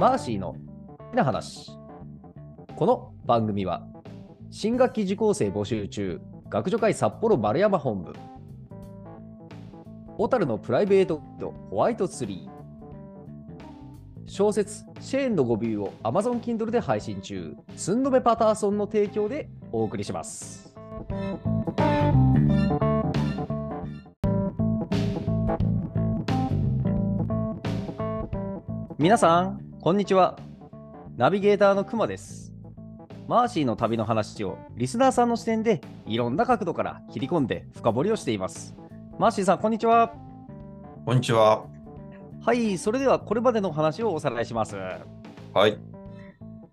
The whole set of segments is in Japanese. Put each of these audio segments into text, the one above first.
マーシーの好きな話。この番組は、新学期受講生募集中、学助会札幌丸山本部、小樽のプライベートホワイトツリー、小説シェーンの語尾を Amazon Kindle で配信中、スンドメパターソンの提供でお送りします。皆さん、こんにちは。ナビゲーターのくまです。マーシーの旅の話をリスナーさんの視点でいろんな角度から切り込んで深掘りをしています。マーシーさん、こんにちは。こんにちは。はい、それではこれまでの話をおさらいします。はい。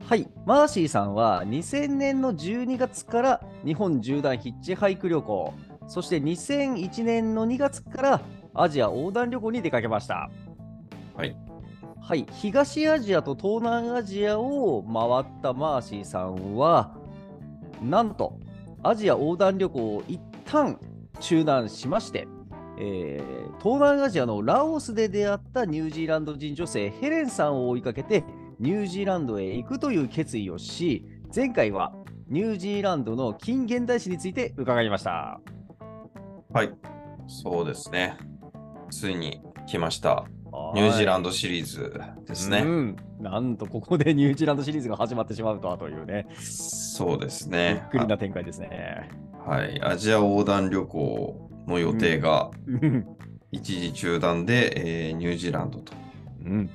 はい、マーシーさんは2000年の12月から日本縦断ヒッチハイク旅行、そして2001年の2月からアジア横断旅行に出かけました。はい。はい、東アジアと東南アジアを回ったマーシーさんは、なんとアジア横断旅行を一旦中断しまして、えー東南アジアのラオスで出会ったニュージーランド人女性ヘレンさんを追いかけてニュージーランドへ行くという決意をし前回はニュージーランドの近現代史について伺いましたはい。そうですね。ついに来ました。ニュージーランドドシリーズですうね。ん、なんとここでニュージーランドシリーズが始まってしまうとはというね。そうですびっね。くりな展開ですね。あはい。アジア横断旅行の予定がうん。一時中断で、えーニュージーランドとうん。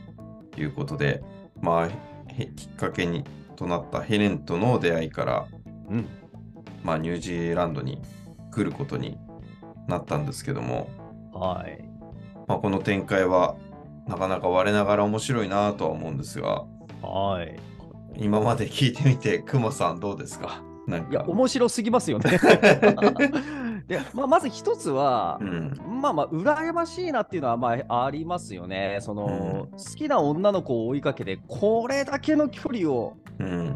いうことで、まあ、へきっかけにとなったヘレンとの出会いから、うん。まあ、ニュージーランドに来ることになったんですけども、はい。まあ、この展開はなかなか我ながら面白いなとは思うんですが、はい今まで聞いてみて、くまさんどうですか？なんいやか。面白すぎますよね で、まあ、まず一つはう、ん。まあまあ、羨ましいなっていうのはまあありますよね。その、好きな女の子を追いかけて、これだけの距離を、うん。ああ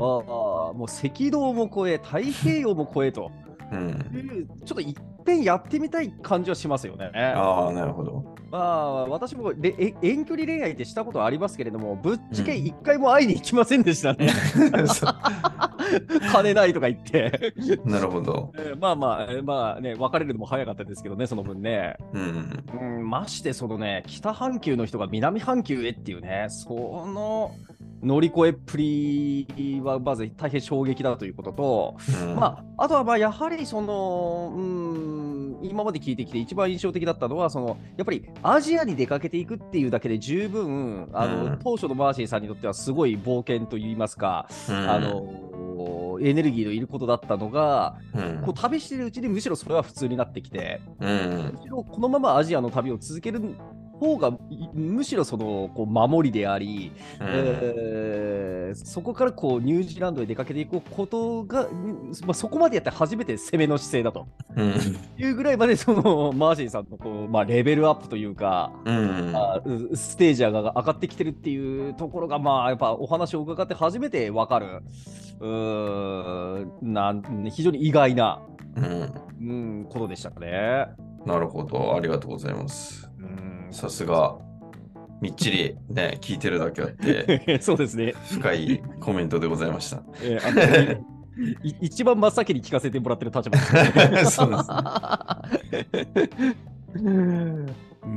もう赤道も越え、太平洋も越えとうん。ちょっといっぺんやってみたい感じはしますよね。ああ、なるほど。まあ、私もれえ遠距離恋愛ってしたことありますけれども、ぶっちゃけ一回も会いに行きませんでしたね。そ 金ないとか言って。なるほど。えーまあまあ、えーまあね、別れるのも早かったですけどね、その分ね。うん。うん、まして、そのね、北半球の人が南半球へっていうね、その乗り越えっぷりはまず大変衝撃だということと、うん。まあ、あとはまあやはりその、うん、今まで聞いてきて一番印象的だったのは、そのやっぱりアジアに出かけていくっていうだけで十分、あのうん。当初のマーシーさんにとってはすごい冒険といいますか、うん。あのエネルギーのいることだったのが、うん。こう旅してるうちにむしろそれは普通になってきて、うん。むしろこのままアジアの旅を続ける方がいむしろそのこう守りであり、うん。えーそこからこうニュージーランドへ出かけていくことが、んまあ、そこまでやって初めて攻めの姿勢だと。うん。いうぐらいまでその マーシーさんのこう、まあ、レベルアップというか、うん。あうステージが上がってきてるっていうところが、まあ、やっぱお話を伺って初めて分かる、うーんなん非常に意外な、うん。うん、ことでしたね。なるほど。ありがとうございます。うんさすが、みっちりね、聞いてるだけあって、そうですね。深いコメントでございました。えーあのい 一番真っ先に聞かせてもらってる立場です、そうですうん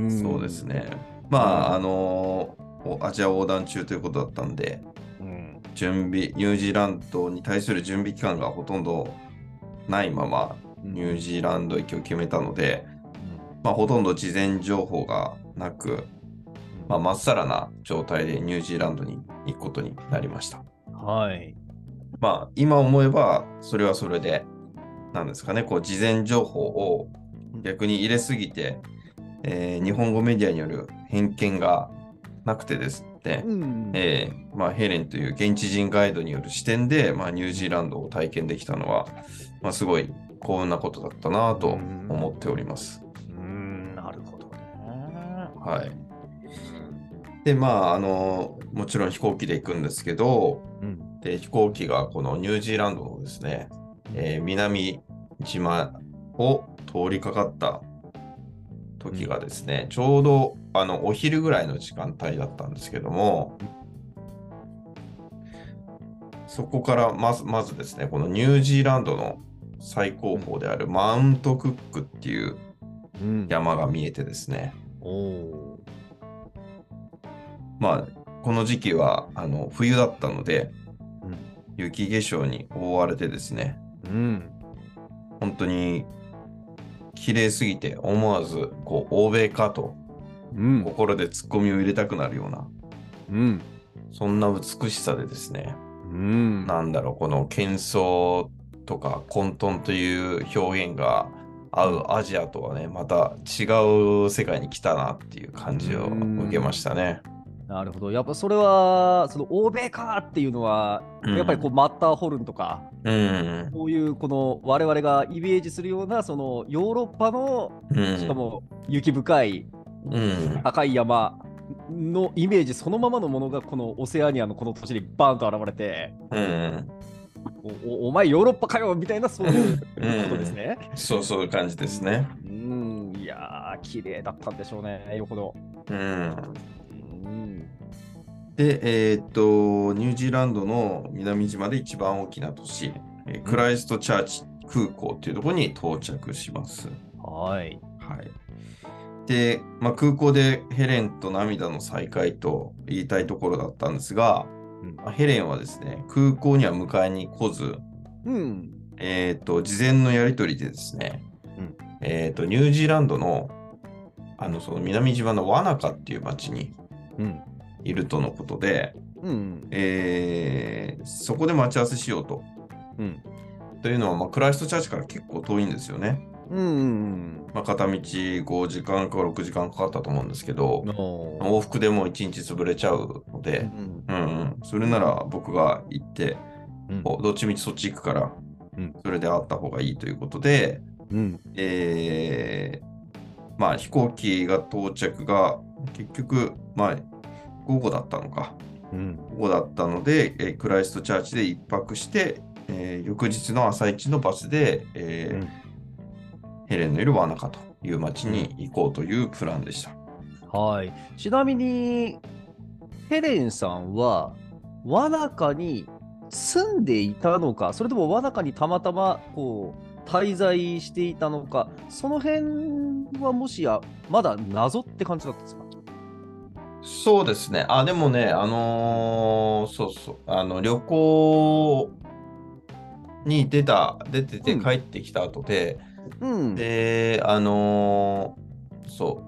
そうです。ね。まあ、あのおアジア横断中ということだったんで、うん準備、ニュージーランドに対する準備期間がほとんどないまま、ニュージーランド行きを決めたので、まあ、ほとんど事前情報がなく、まあ、まっさらな状態でニュージーランドに行くことになりました。はい。まあ、今思えば、それはそれで、なんですかね、こう、事前情報を逆に入れすぎて、えー日本語メディアによる偏見がなくてですね、うんえーまあ、ヘレンという現地人ガイドによる視点で、まあ、ニュージーランドを体験できたのは、まあ、すごい幸運なことだったなと思っております。うん。はい。で、まあ、あの、もちろん飛行機で行くんですけど、うんで飛行機がこのニュージーランドのですね、えー南島を通りかかった時がですね、ちょうどあのお昼ぐらいの時間帯だったんですけども、そこからまずまずですね、このニュージーランドの最高峰であるマウントクックっていううん。山が見えてですね、おおまあ、この時期はあの冬だったので、うん雪化粧に覆われてですね、ー。うん。本当に綺麗すぎて思わずこう欧米かとうん。心でツッコミを入れたくなるような、うん。そんな美しさでですね、うん。なんだろう、この喧騒とか混沌という表現が合うアジアとはね、また違う世界に来たなっていう感じを受けましたね。なるほど。やっぱそれは、その欧米かっていうのは、うんやっぱりこうマッターホルンとか、うん。こういうこの我々がイメージするような、そのヨーロッパの、うん。しかも雪深いうん。高い山のイメージそのままのものがこのオセアニアのこの土地にバーンと現れて、うん。おおお前ヨーロッパかよみたいなそういうことですね。そうそういう感じですね。うん、いやー、綺麗だったんでしょうね、よほど。うん。うん、で、えーっと、ニュージーランドの南島で一番大きな都市、えークライストチャーチ空港っていうところに到着します。はい。はい。で、まあ、空港でヘレンと涙の再会と言いたいところだったんですが、うんまあヘレンはですね、空港には迎えに来ず、うん。えっ、と、事前のやり取りでですね、うんえっ、と、ニュージーランドの、あの、その南島のワナカっていう町にうん。いるとのことで、うん。えーそこで待ち合わせしようと。うん。というのは、まあ、クライストチャーチから結構遠いんですよね。うん。まあ、片道5時間か6時間かかったと思うんですけど、の往復でもう1日潰れちゃうのうで、ん。うんうん、それなら僕が行って、うんどっちみちそっち行くから、うんそれで会った方がいいということで、うん。えーまあ飛行機が到着が結局、まあ午後だったのか、うん。午後だったので、えークライストチャーチで一泊して、えー翌日の朝一のバスで、えーうんヘレンのいるワナカという町に行こうというプランでした。はい。ちなみに、ヘレンさんは、ワナカに住んでいたのか、それともワナカにたまたまこう滞在していたのか、その辺はもしやまだ謎って感じだったんですか？そうですね。あ、でもね、あのーそうそう、あの、旅行に出た、出ててうん帰ってきた後で、うん。で、あのーそ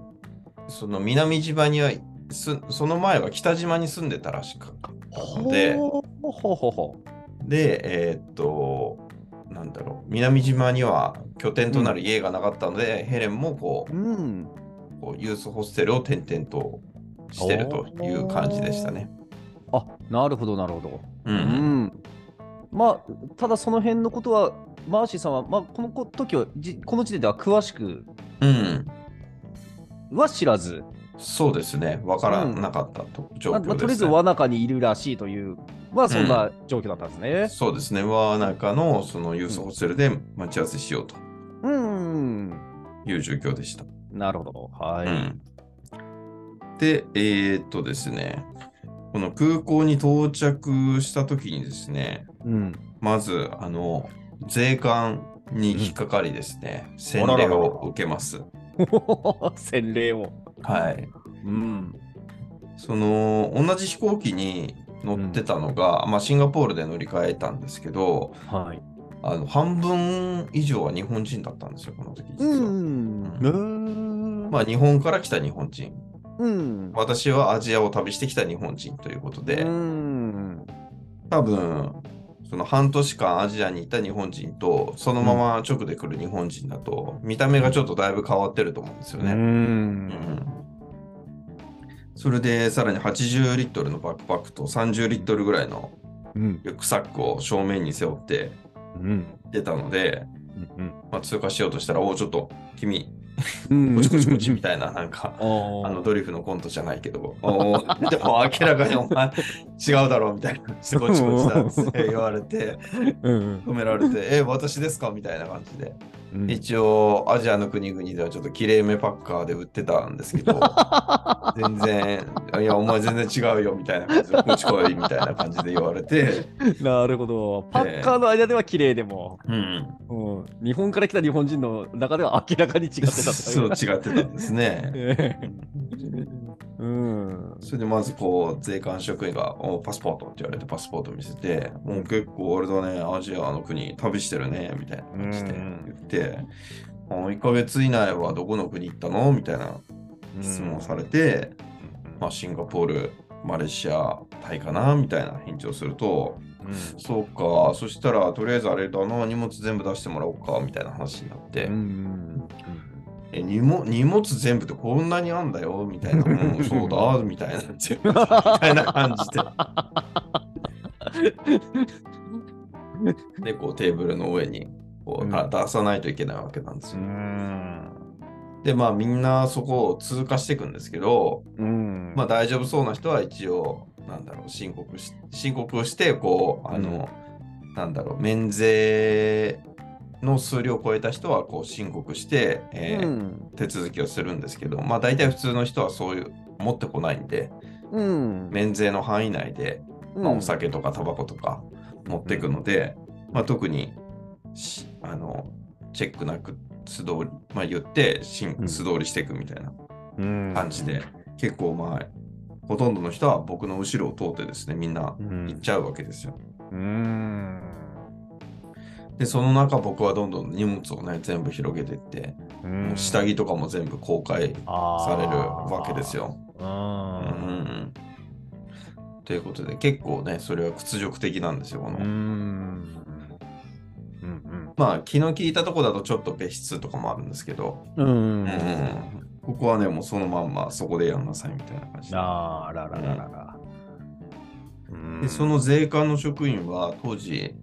う、その南島には、すその前は北島に住んでたらしかったので、ほうほうほで、えーっと、なんだろう、南島には拠点となる家がなかったので、ヘレンもこう。うん。う、こうユースホステルを転々としてるという感じでしたね。あ、なるほど、なるほど。う。うんん。まあ、ただその辺のことは、マーシーさんは、まあ、この時は、じこの時点では詳しくうん。は知らず、そうですね。わからなかったと、状まあまあ況です、ねとりあえず輪中にいるらしいという、まあそんな状況だったんですね。そうですね。は中のそのユースホステルで待ち合わせしようとうん。いう状況でした。なるほど。はい。うん、で、えーっとですね、この空港に到着した時にですね、うん。まず、あの、税関に引っかかりですね、洗礼あらららを受けます。洗礼を。はい。うん。その、同じ飛行機に乗ってたのが、まあ、シンガポールで乗り換えたんですけど、はい。あの半分以上は日本人だったんですよ、この時実は。ん。まあ、日本から来た日本人。うん。私はアジアを旅してきた日本人ということで、うん。多分、その半年間アジアにいた日本人と、そのまま直で来る日本人だと、見た目がちょっとだいぶ変わってると思うんですようね。うんん。それで、さらに80リットルのバックパックと30リットルぐらいのうん。リュックサックを正面に背負ってうん。出たので、うん。まあ、通過しようとしたら、おお、ちょっと君、うん。こちこちこちみたいな、なんか、あのドリフのコントじゃないけど、でも明らかにお前違うだろうみたいな、こちこちだって言われて、うん。止められて、え、私ですかみたいな感じで。うん。一応アジアの国々ではちょっときれいめパッカーで売ってたんですけど、全然、いや、お前全然違うよみたいな感じで、こっち来いみたいな感じで言われて、なるほど。パッカーの間では綺麗でも、うん、うん、日本から来た日本人の中では明らかに違ってたとそう違ってたんですね。ええ。うん。それでまずこう税関職員がおパスポートって言われてパスポート見せて、もう結構あれだね、アジアの国旅してるねみたいな感じで言って、あ1ヶ月以内はどこの国行ったの？みたいな質問されて、まあ、シンガポール、マレーシア、タイかな？みたいな返事をすると、そうか、そしたらとりあえずあれだな、荷物全部出してもらおうかみたいな話になって、うんうんえ荷物荷物全部ってこんなにあんだよみたいな、うん、そうだ みたいな、全部みたいな感じで。で、こうテーブルの上にこう、うんだ出さないといけないわけなんですうよ。ん。で、まあみんなそこを通過していくんですけど、うん。まあ大丈夫そうな人は一応、なんだろう、申告し申告をして、こう、あの、なんだろう、免税の数量を超えた人はこう申告して、えーうん。手続きをするんですけど、まあ大体普通の人はそういう持ってこないんで、うん。免税の範囲内で、まあ、お酒とかタバコとか持っていくので、まあ、特にしあのチェックなく素通り、まあ、言って素通りしていくみたいなうん感じで、結構まあほとんどの人は僕の後ろを通ってですねみんなうん行っちゃうわけですよ。うん。でその中僕はどんどん荷物をね全部広げていって、もう下着とかも全部公開されるわけですよ。う。うんんということで結構ねそれは屈辱的なんですよこの、うん。うん。まあ気の利いたとこだとちょっと別室とかもあるんですけど、うん。うん。うんここはねもうそのまんまそこでやんなさいみたいな感じでああららららら。うんでその税関の職員は当時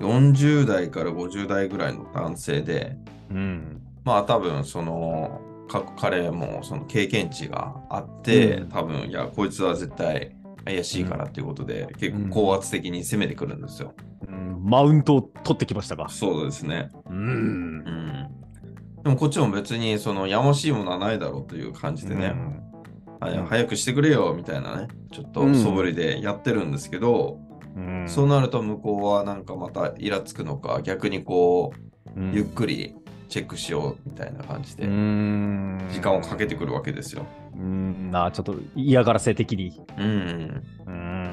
40代から50代ぐらいの男性でうん。まあ多分そのか彼もその経験値があって、うん多分いやこいつは絶対怪しいからっていうことで、結構高圧的に攻めてくるんですよ。うんマウントを取ってきましたか？そうですね。うんう。ん。でもこっちも別にそのやましいものはないだろうという感じでね、はいうん早くしてくれよみたいなね、ちょっと素振りでやってるんですけど、うん。そうなると向こうはなんかまたイラつくのか、逆にこう、うんゆっくりチェックしようみたいな感じで、うん時間をかけてくるわけですよ。うん。なあ、ちょっと嫌がらせ的に。うん。うん。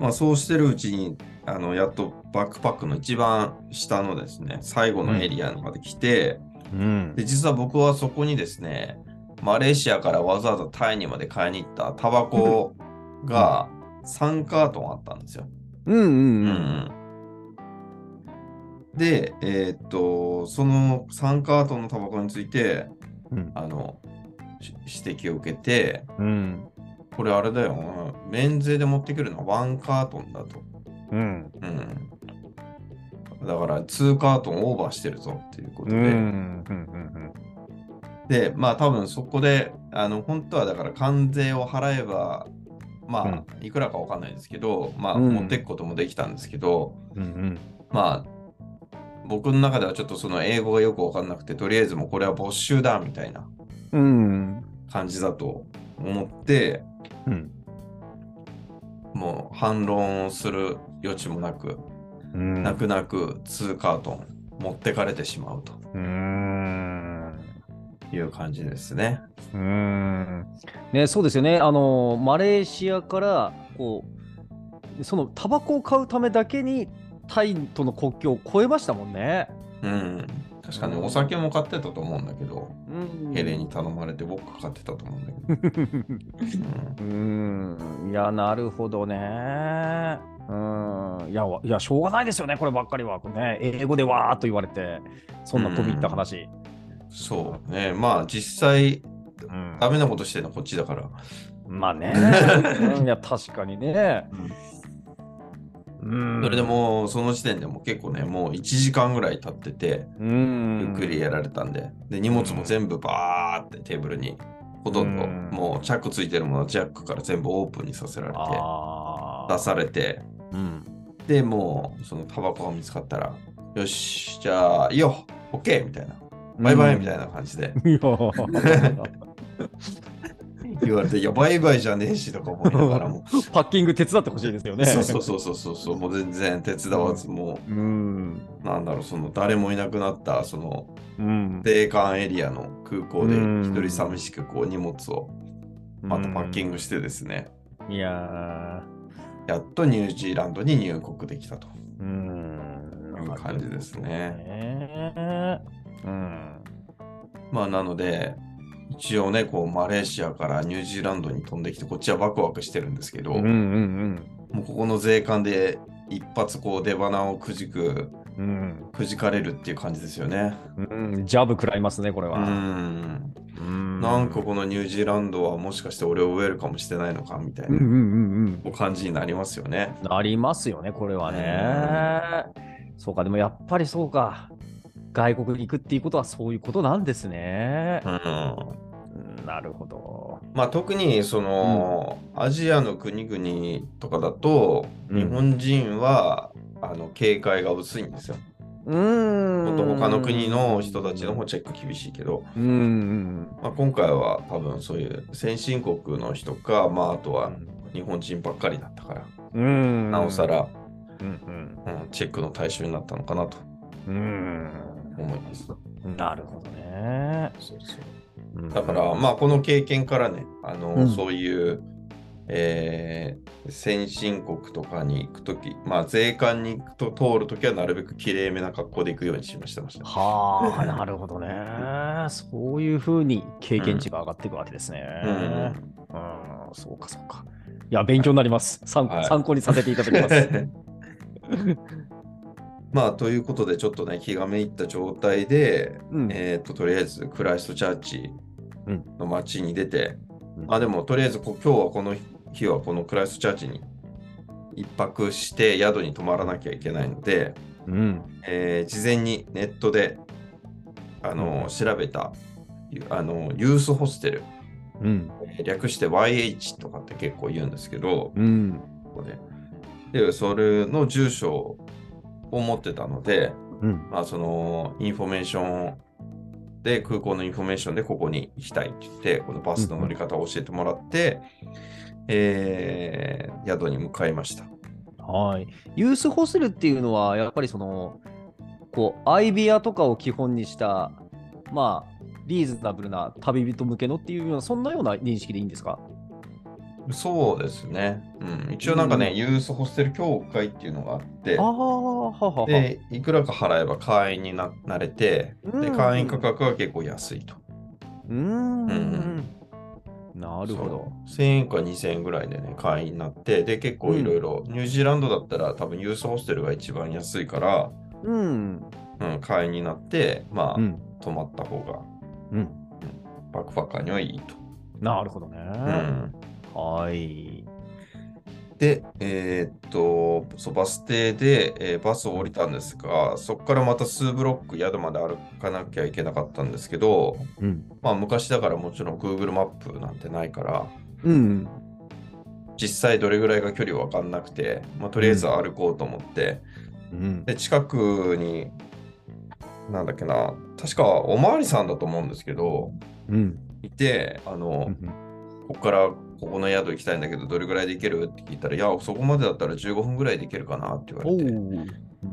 まあそうしてるうちに、あの、やっとバックパックの一番下のですね、最後のエリアまで来て、うん。で、実は僕はそこにですね、マレーシアからわざわざタイにまで買いに行ったタバコが3カートンあったんですよ。うんうんううん。んで、えーっと、その3カートンのタバコについて、うんあの、し指摘を受けて、うん。これあれだよな、免税で持ってくるのは1カートンだと。うん。うん。だから2カートンオーバーしてるぞっていうことうん。で、うん。で、まあ多分そこで、あの、本当はだから関税を払えば、まあ、いくらかわかんないですけど、まあ、うん持っていくこともできたんですけど、うん。うん。まあ、僕の中ではちょっとその英語がよくわかんなくて、とりあえずもうこれは没収だみたいなうん。感じだと思って、うん。もう反論をする余地もなく、うん。泣く泣く2カートン持ってかれてしまうとうん。いう感じですね。うん。ね、そうですよね。あの、マレーシアから、こう、そのタバコを買うためだけに、タイとの国境を越えましたもんね。うん。確かにうんお酒も買ってたと思うんだけど、うんヘレに頼まれて僕が買ってたと思うんだけど。うんうん。いや、なるほどね。うん。いや、わいや、しょうがないですよね、こればっかりは。ね、英語でわーっと言われて、そんな飛び入った話。そうね。まあ実際、うんダメなことしてるのはこっちだから。まあね。うんいや、確かにね。うん。それでもうその時点でも結構ね、もう1時間ぐらい経ってて、うん、ゆっくりやられたんで、で、荷物も全部バーってテーブルに、ほとんどうんもうチャックついてるものはジャックから全部オープンにさせられて、あ出されて、うん。で、もうそのタバコが見つかったら、よし、じゃあいいよ OK! みたいな。バイバイみたいな感じで 言われて、いや、バイバイじゃねえしとか思いながらも。パッキング手伝ってほしいですよね。そうそうそうそうそうそう、もう全然手伝わず、もうん。う、なんだろう、その誰もいなくなった、その、うん。米韓エリアの空港でうん一人寂しくこう荷物をまたパッキングしてですね、いややっとニュージーランドに入国できたとー、うん。いう感じですね。ね。うん。まあなので、一応ね、こうマレーシアからニュージーランドに飛んできて、こっちはワクワクしてるんですけど、うんうんもうここの税関で一発こう出花をくじく、うん。くじかれるっていう感じですよね。うん。うん。ジャブ食らいますね、これうは。ん。うんなんかこのニュージーランドはもしかして俺をウェルカムしてないのかみたいな感じになりますよね。うん。なりますよね、これはね。そうか、でもやっぱりそうか。外国に行くっていうことはそういうことなんですねう。ん。うんなるほど。まあ特にその、アジアの国々とかだと、うん日本人はあの警戒が薄いんですよ。うーん。もっと他の国の人たちの方チェック厳しいけど、うんうんまあ、今回は多分そういう先進国の人か、まああとは日本人ばっかりだったから、うん。うん。なおさら、うんうん、チェックの対象になったのかなとうん。思います。うん。なるほどね。そうそううんだから、まあ、この経験からね、あの、うんそういう、えー先進国とかに行くとき、まあ、税関に行くと通るときはなるべくきれいめな格好で行くようにしましたました。はあ、なるほどね。そういうふうに経験値が上がっていくわけですね。うんうん、そうか、そうか。いや、勉強になります。参考,、はい参考にさせていただきます。まあ、ということで、ちょっとね、気がめいった状態で、うんえっ、と、とりあえず、クライストチャーチの街に出て、うんあ、でも、とりあえずこ、今日はこの日はこのクライストチャーチに一泊して宿に泊まらなきゃいけないので、うん。えー事前にネットであの、うん調べたゆあのユースホステル、うん。えー略して YH とかって結構言うんですけど、うん。ここででそれの住所を持ってたので、うん。まあ、そのインフォメーションで空港のインフォメーションでここに行きたいって言ってこのバスの乗り方を教えてもらって、えー宿に向かいました。はい。ユースホステルっていうのは、やっぱりその、こう、相部屋とかを基本にした、まあ、リーズナブルな旅人向けのっていうような、そんなような認識でいいんですか？そうですね。うん、一応なんかね、ユースホステル協会っていうのがあっては。で、いくらか払えば会員にななれて、で、うん会員価格は結構安いと。うーん。うんなるほど。そう。1000円か2000円ぐらいでね、会員になって、で、結構いろいろ、ニュージーランドだったら多分ユースホステルが一番安いから、うん。うん、会員になって、まあ、うん。泊まった方が、うん。バックパッカーにはいいと。なるほどね。うんはい。で、えーっと、そうバス停で、えーバスを降りたんですが、そこからまた数ブロック宿まで歩かなきゃいけなかったんですけど、うん。まあ昔だからもちろん Google マップなんてないから、うん。実際どれぐらいが距離わかんなくて、まあ、とりあえず歩こうと思って、うん。で、近くに、なんだっけな、確かおまわりさんだと思うんですけど、うん。いて、あの、ここからここの宿行きたいんだけど、どれぐらいで行ける？って聞いたら、いや、そこまでだったら15分ぐらいで行けるかなって言わおれて、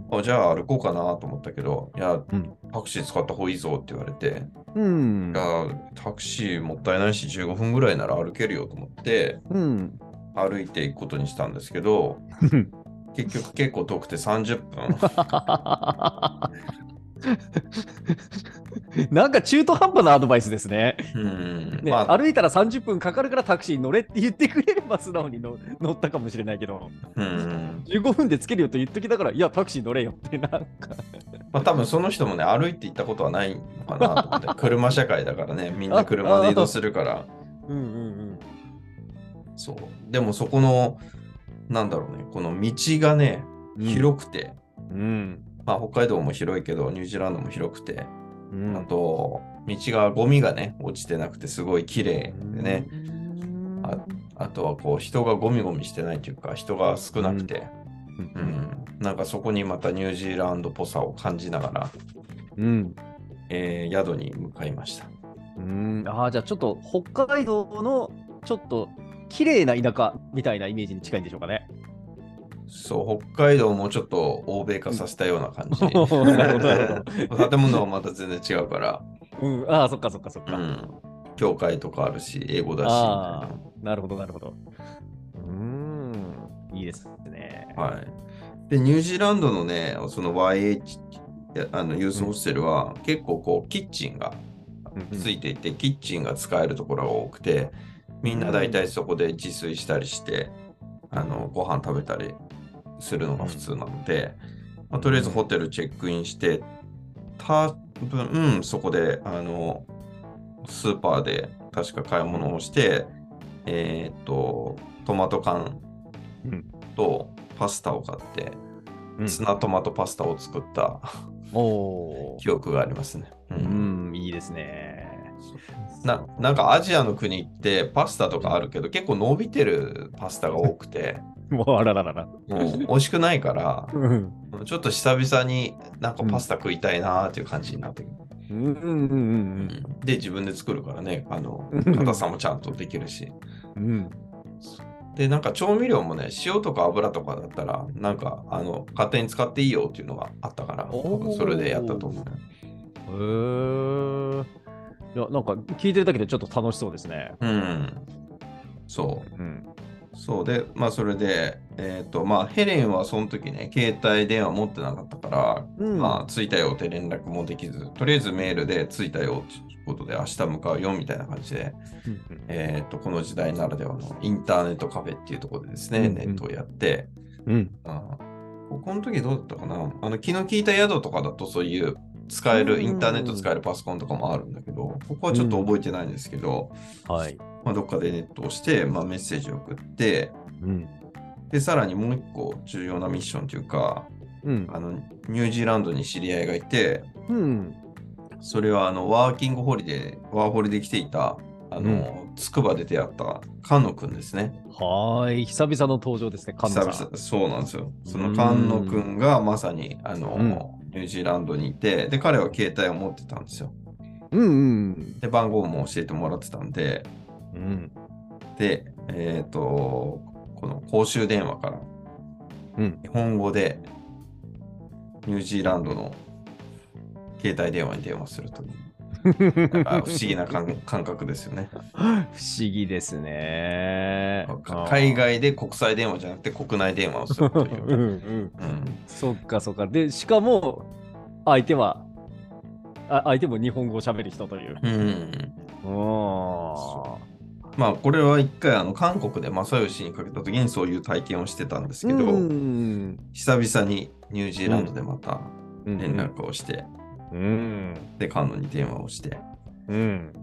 お。あじゃあ歩こうかなと思ったけど、いや、うんタクシー使った方がいいぞって言われて、うんい。や、タクシーもったいないし、15分ぐらいなら歩けるよと思って、うん。歩いていくことにしたんですけど、結局結構遠くて30分。なんか中途半端なアドバイスですね。うんねまあ、歩いたら30分かかるからタクシーに乗れって言ってくれれば素直に乗 乗ったかもしれないけど、うん15分で着けるよと言っときだから、いや、タクシー乗れよってなんか。まあ、多分その人もね、歩いて行ったことはないのかなと思って、車社会だからね、みんな車で移動するから。うんうんそう。でもそこの、なんだろうね、この道がね、うん。広くて、うん。まあ、北海道も広いけど、ニュージーランドも広くて、うん。あと、道がゴミがね、落ちてなくて、すごい綺麗でね、うん。ああとはこう、人がゴミゴミしてないというか、人が少なくて、ううんん、なんかそこにまたニュージーランドっぽさを感じながら、うん。えー宿に向かいました。うん、ああ、じゃあちょっと北海道のちょっと綺麗な田舎みたいなイメージに近いんでしょうかね。そう、北海道もちょっと欧米化させたような感じ。建物はまた全然違うから、うん、ああ、そっかそっかそっか。うん。教会とかあるし、英語だし、ああ、なるほどなるほど。うーん、いいですね。はい。で、ニュージーランドのね、その YH、やあのユースホステルは結構こう、キッチンがうんついていて、キッチンが使えるところが多くて、みんな大体そこで自炊したりして、あのご飯食べたりするのが普通なので、まあとりあえずホテルチェックインして、多分、うん、そこであのスーパーで確か買い物をして、えーっと、トマト缶うん。とパスタを買って、うん。ツナトマトパスタを作ったおー。記憶がありますね。ううんん、いいですね。ななんかアジアの国ってパスタとかあるけど結構伸びてるパスタが多くて もうあらららら。もう美味しくないからうんちょっと久々になんかパスタ食いたいなーっていう感じになってくる、うんうんうんで自分で作るからねあのうん硬さもちゃんとできるしうん。うん。でなんか調味料もね塩とか油とかだったらなんかあの勝手に使っていいよっていうのがあったからそれでやったと思うへーいや、なんか聞いてるだけでちょっと楽しそうですね。うんそううん。そうで、まあそれで、えっ、と、まあヘレンはその時ね、携帯電話持ってなかったから、うん。まあ着いたよって連絡もできず、とりあえずメールで着いたよっていうことで明日向かうよみたいな感じで、えっ、と、この時代ならではのインターネットカフェっていうところでですね、うんうん。ネットをやって、うん。あここの時どうだったかな？あの気の利いた宿とかだとそういう使える、うんインターネット使えるパソコンとかもあるんだけど、ここはちょっと覚えてないんですけど、はい。まあ、どっかでネットをして、まあ、メッセージを送って、うん。で、さらにもう一個重要なミッションというか、うん。あの、ニュージーランドに知り合いがいて、うん。それはあの、ワーキングホリデー、ワーホリで来ていた、あの、つくばで出会った菅野くんですね。はーい。久々の登場ですね、神久野さん。々、そうなんですよ。そのうん菅野くんがまさに、あの、うんニュージーランドにいて、で、彼は携帯を持ってたんですよ。うんうんで、番号も教えてもらってたんで、うん。で、えっ、と、この公衆電話から、うん。日本語でニュージーランドの携帯電話に電話するという、不思議な感感覚ですよね。不思議ですね。か海外で国際電話じゃなくて国内電話をするというんうう。ん。うん、そっかそっか。で、しかも、相手は、あ相手も日本語を喋る人という。うん、おまあこれは一回あの韓国で正義にかけた時にそういう体験をしてたんですけど、うん。久々にニュージーランドでまたうん連絡をして、うん。で、菅野に電話をして、うん。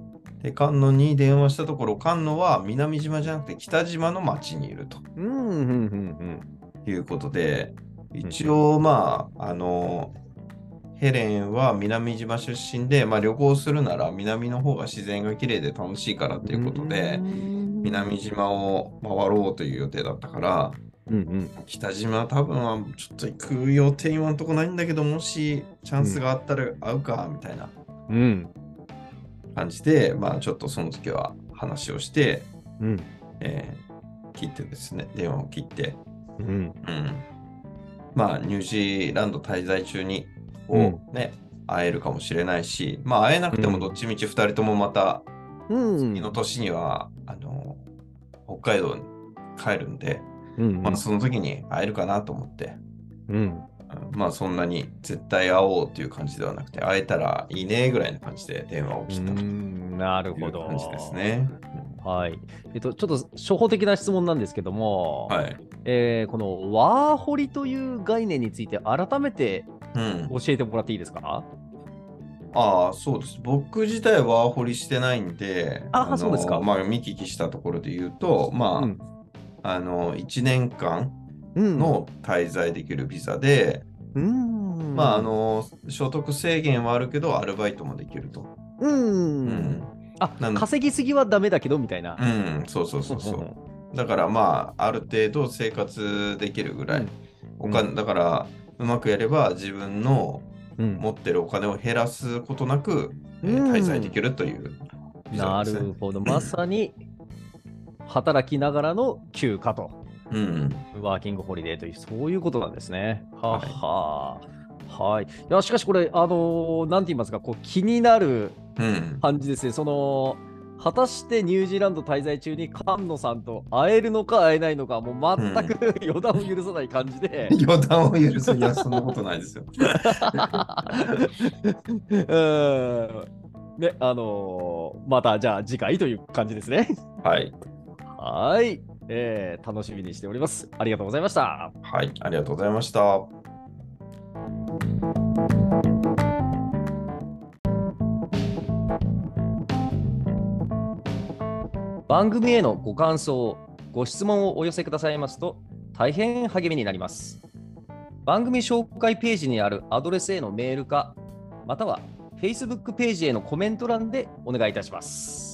で、菅野に電話したところ、菅野は南島じゃなくて北島の町にいるとうん。うん。うん。いうことで、一応、まあ、あの、ヘレンは南島出身で、まあ、旅行するなら南の方が自然が綺麗で楽しいからということで、南島を回ろうという予定だったから、うんうん。北島は多分はちょっと行く予定今のとこないんだけど、もしチャンスがあったら会うか、みたいなうん。感じで、まあ、ちょっとその時は話をして、うん。えー切ってですね、電話を切って、うん。うん。まあ、ニュージーランド滞在中に、こうね、会えるかもしれないし、まあ、会えなくてもどっちみち2人ともまた、うん。次の年には、あの、北海道に帰るんで、うん。まあ、その時に会えるかなと思って、うん。うんまあ、そんなに絶対会おうっていう感じではなくて、会えたらいいねぐらいの感じで電話を切ったといううんなるほど。感じですね。はい。えっと、ちょっと初歩的な質問なんですけども、はい。えーこのワーホリという概念について改めてうん。教えてもらっていいですか？ああ、そうです。僕自体はワーホリしてないんで、のあそうですかまあ、見聞きしたところで言うと、まあ、うんあの、1年間うんの滞在できるビザで、うん。まあ、あ、の、所得制限はあるけど、アルバイトもできると。うん。うん。あ稼ぎすぎはダメだけどみたいな。うん、そうそうそうそう。だから、まあ、ある程度生活できるぐらい。お金だから、うまくやれば自分の、うん持ってるお金を減らすことなく、えーうん滞在できるというビザな。るほど。まさに働きながらの休暇と、うん。ワーキングホリデーという、そういうことなんですね。はは。はい。いや、しかしこれ、あのーなんて言いますか、こう気になるうん。感じですね。その、果たしてニュージーランド滞在中に菅野さんと会えるのか会えないのか、もう全く予断を許さない感じで。予断を許す。いや、そんなことないですよ。うん。ね、あのーまたじゃあ次回という感じですね。はい。はい、えー楽しみにしております。ありがとうございました。はい。ありがとうございました。番組へのご感想、ご質問をお寄せくださいますと大変励みになります。番組紹介ページにあるアドレスへのメールか、または Facebook ページへのコメント欄でお願いいたします。